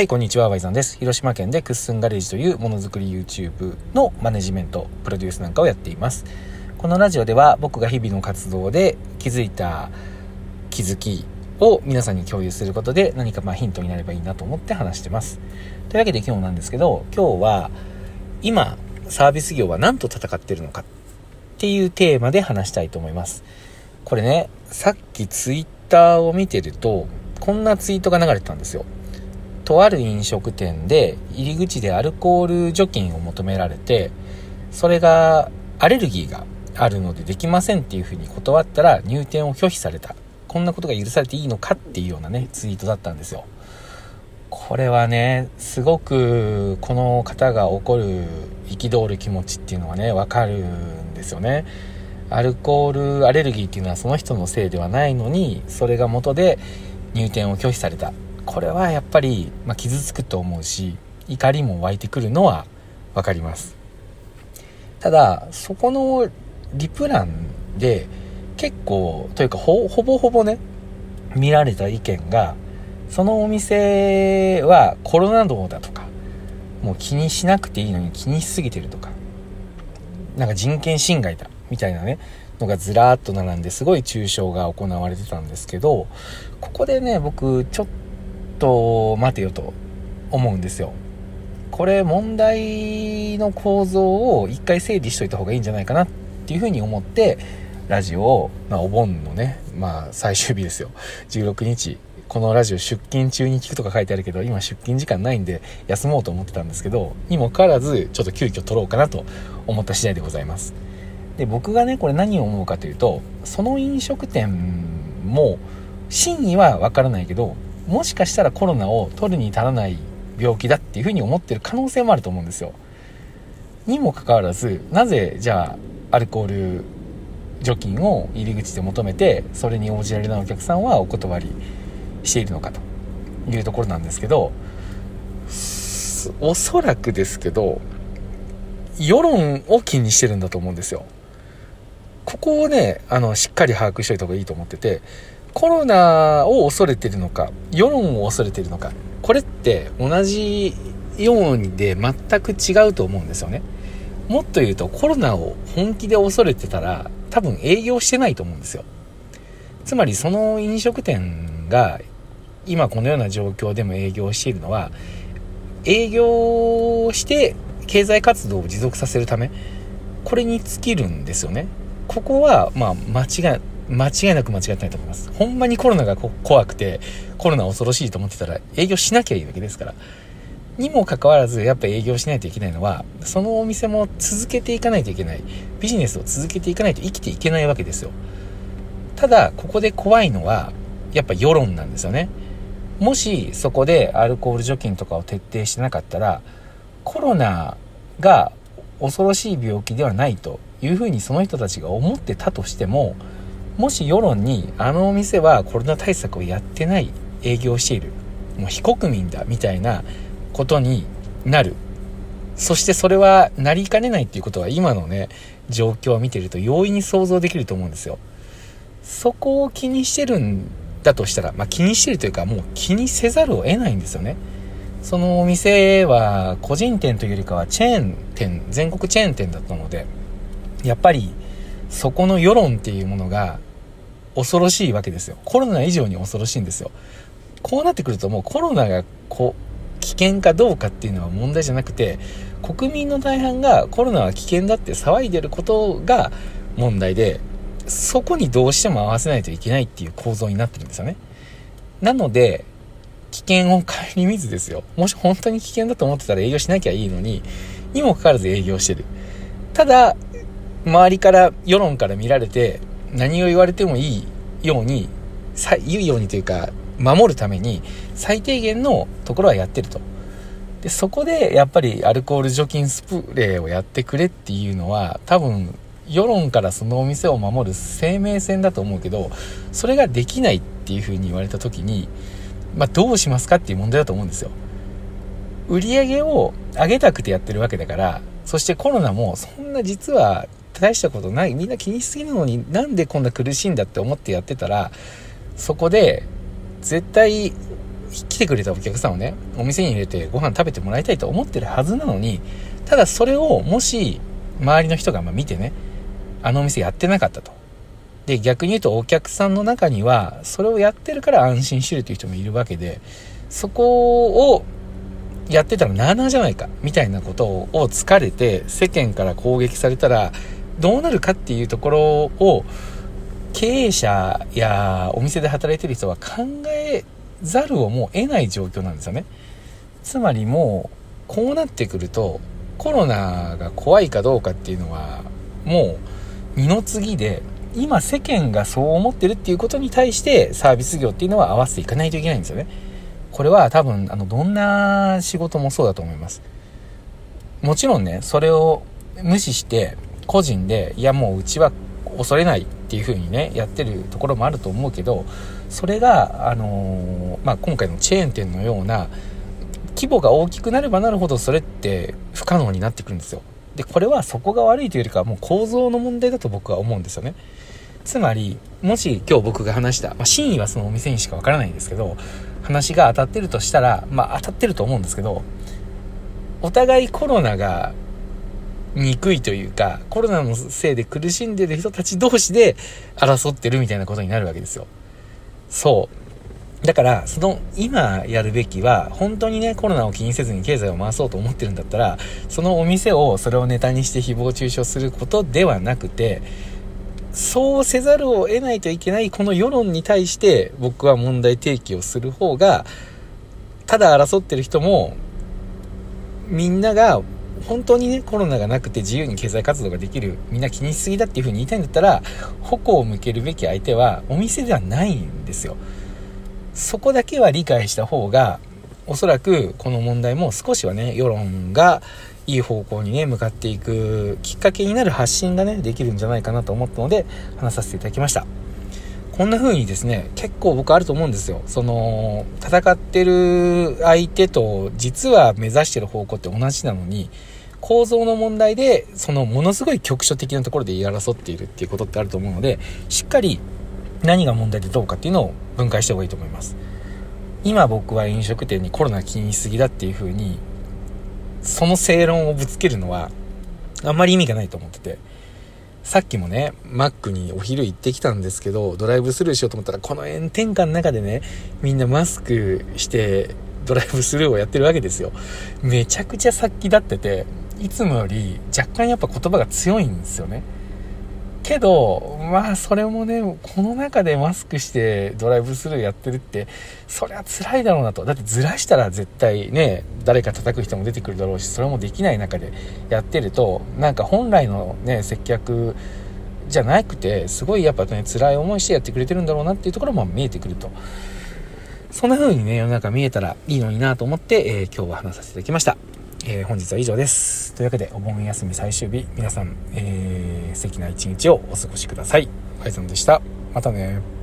はい、こんにちは、ワイザンです。広島県でクッスンガレージというものづくり YouTube のマネジメント、プロデュースなんかをやっています。このラジオでは僕が日々の活動で気づいた気づきを皆さんに共有することで何かまヒントになればいいなと思って話してます。というわけで今日なんですけど、今日は今サービス業は何と戦ってるのかっていうテーマで話したいと思います。これね、さっきツイッターを見てると、こんなツイートが流れてたんですよ。とある飲食店で入り口でアルコール除菌を求められてそれがアレルギーがあるのでできませんっていうふうに断ったら入店を拒否された。こんなことが許されていいのかっていうようなねツイートだったんですよ。これはねすごくこの方が起こる憤る気持ちっていうのはねわかるんですよね。アルコールアレルギーっていうのはその人のせいではないのにそれが元で入店を拒否された。これはやっぱり、まあ、傷つくと思うし怒りも湧いてくるのは分かります。ただそこのリプランで結構というかほぼほぼね見られた意見がそのお店はコロナ道だとかもう気にしなくていいのに気にしすぎてるとかなんか人権侵害だみたいなねのがずらーっと並んですごい抽象が行われてたんですけどここでね僕ちょっと待てよと思うんですよ。これ問題の構造を一回整理しといた方がいいんじゃないかなっていうふうに思ってラジオを、まあ、お盆のね、まあ、最終日ですよ16日このラジオ出勤中に聞くとか書いてあるけど今出勤時間ないんで休もうと思ってたんですけどにもかかわらずちょっと急遽撮ろうかなと思った次第でございますで僕がねこれ何を思うかというとその飲食店も真意はわからないけどもしかしたらコロナを取るに足らない病気だっていうふうに思ってる可能性もあると思うんですよ。にもかかわらずなぜじゃあアルコール除菌を入り口で求めてそれに応じられないお客さんはお断りしているのかというところなんですけどおそらくですけど世論を気にしてるんだと思うんですよ。ここをねあのしっかり把握しといた方がいいと思っててコロナを恐れてるのか世論を恐れてるのかこれって同じようにで全く違うと思うんですよね。もっと言うとコロナを本気で恐れてたら多分営業してないと思うんですよ。つまりその飲食店が今このような状況でも営業しているのは営業して経済活動を持続させるためこれに尽きるんですよね。ここはまあ間違間違いなく間違ってないと思います。ほんまにコロナが怖くて、コロナ恐ろしいと思ってたら営業しなきゃいいわけですから。にもかかわらず、やっぱ営業しないといけないのは、そのお店も続けていかないといけない。ビジネスを続けていかないと生きていけないわけですよ。ただ、ここで怖いのは、やっぱ世論なんですよね。もしそこでアルコール除菌とかを徹底してなかったら、コロナが恐ろしい病気ではないというふうにその人たちが思ってたとしても、もし世論にあのお店はコロナ対策をやってない営業している。もう非国民だみたいなことになる。そしてそれはなりかねないっていうことは今のね状況を見てると容易に想像できると思うんですよ。そこを気にしてるんだとしたら、まあ、気にしてるというかもう気にせざるを得ないんですよね。そのお店は個人店というよりかはチェーン店全国チェーン店だったのでやっぱりそこの世論っていうものが恐ろしいわけですよ。コロナ以上に恐ろしいんですよ。こうなってくるともうコロナがこう危険かどうかっていうのは問題じゃなくて国民の大半がコロナは危険だって騒いでることが問題でそこにどうしても合わせないといけないっていう構造になってるんですよね。なので危険を顧みずですよ。もし本当に危険だと思ってたら営業しなきゃいいのににもかかわらず営業してる。ただ周りから世論から見られて何を言われてもいいようにいいようにというか守るために最低限のところはやってると。でそこでやっぱりアルコール除菌スプレーをやってくれっていうのは多分世論からそのお店を守る生命線だと思うけどそれができないっていうふうに言われた時に、まあ、どうしますかっていう問題だと思うんですよ。売上を上げたくてやってるわけだからそしてコロナもそんな実は大したことない。みんな気にしすぎるのになんでこんな苦しいんだって思ってやってたらそこで絶対来てくれたお客さんをねお店に入れてご飯食べてもらいたいと思ってるはずなのにただそれをもし周りの人がま見てねあのお店やってなかったと。で逆に言うとお客さんの中にはそれをやってるから安心してるという人もいるわけでそこをやってたらなあなあじゃないかみたいなことを疲れて世間から攻撃されたらどうなるかっていうところを経営者やお店で働いてる人は考えざるをもう得ない状況なんですよね。つまりもうこうなってくるとコロナが怖いかどうかっていうのはもう二の次で今世間がそう思ってるっていうことに対してサービス業っていうのは合わせていかないといけないんですよね。これは多分あのどんな仕事もそうだと思います。もちろんねそれを無視して個人でいやもううちは恐れないっていう風にねやってるところもあると思うけどそれが、あのー、まあ、今回のチェーン店のような規模が大きくなればなるほどそれって不可能になってくるんですよ。でこれはそこが悪いというよりかはもう構造の問題だと僕は思うんですよね。つまりもし今日僕が話した、まあ、真意はそのお店にしかわからないんですけど話が当たってるとしたらまあ当たってると思うんですけどお互いコロナが憎いというかコロナのせいで苦しんでる人たち同士で争ってるみたいなことになるわけですよ。そう。だからその今やるべきは本当にねコロナを気にせずに経済を回そうと思ってるんだったらそのお店をそれをネタにして誹謗中傷することではなくてそうせざるを得ないといけないこの世論に対して僕は問題提起をする方がただ争ってる人もみんなが本当にねコロナがなくて自由に経済活動ができるみんな気にしすぎだっていう風に言いたいんだったら矛を向けるべき相手はお店ではないんですよ。そこだけは理解した方がおそらくこの問題も少しはね世論がいい方向にね向かっていくきっかけになる発信がねできるんじゃないかなと思ったので話させていただきました。こんな風にですね結構僕あると思うんですよ。その戦ってる相手と実は目指してる方向って同じなのに構造の問題でそのものすごい局所的なところで言い争っているっていうことってあると思うのでしっかり何が問題でどうかっていうのを分解した方がいいと思います。今僕は飲食店にコロナ気にしすぎだっていう風にその正論をぶつけるのはあんまり意味がないと思ってて。さっきもねマックにお昼行ってきたんですけどドライブスルーしようと思ったらこの炎天下の中でねみんなマスクしてドライブスルーをやってるわけですよ。めちゃくちゃ殺気立ってていつもより若干やっぱ言葉が強いんですよねけど、まあ、それもね、この中でマスクしてドライブスルーやってるって、それは辛いだろうなと。だってずらしたら絶対ね、誰か叩く人も出てくるだろうし、それもできない中でやってると、なんか本来のね、接客じゃなくて、すごいやっぱね、辛い思いしてやってくれてるんだろうなっていうところも見えてくると。そんな風にね、世の中見えたらいいのになと思って、えー、今日は話させていただきました。えー、本日は以上です。というわけで、お盆休み最終日、皆さん、えー、素敵な一日をお過ごしください。アイさんでした。またね。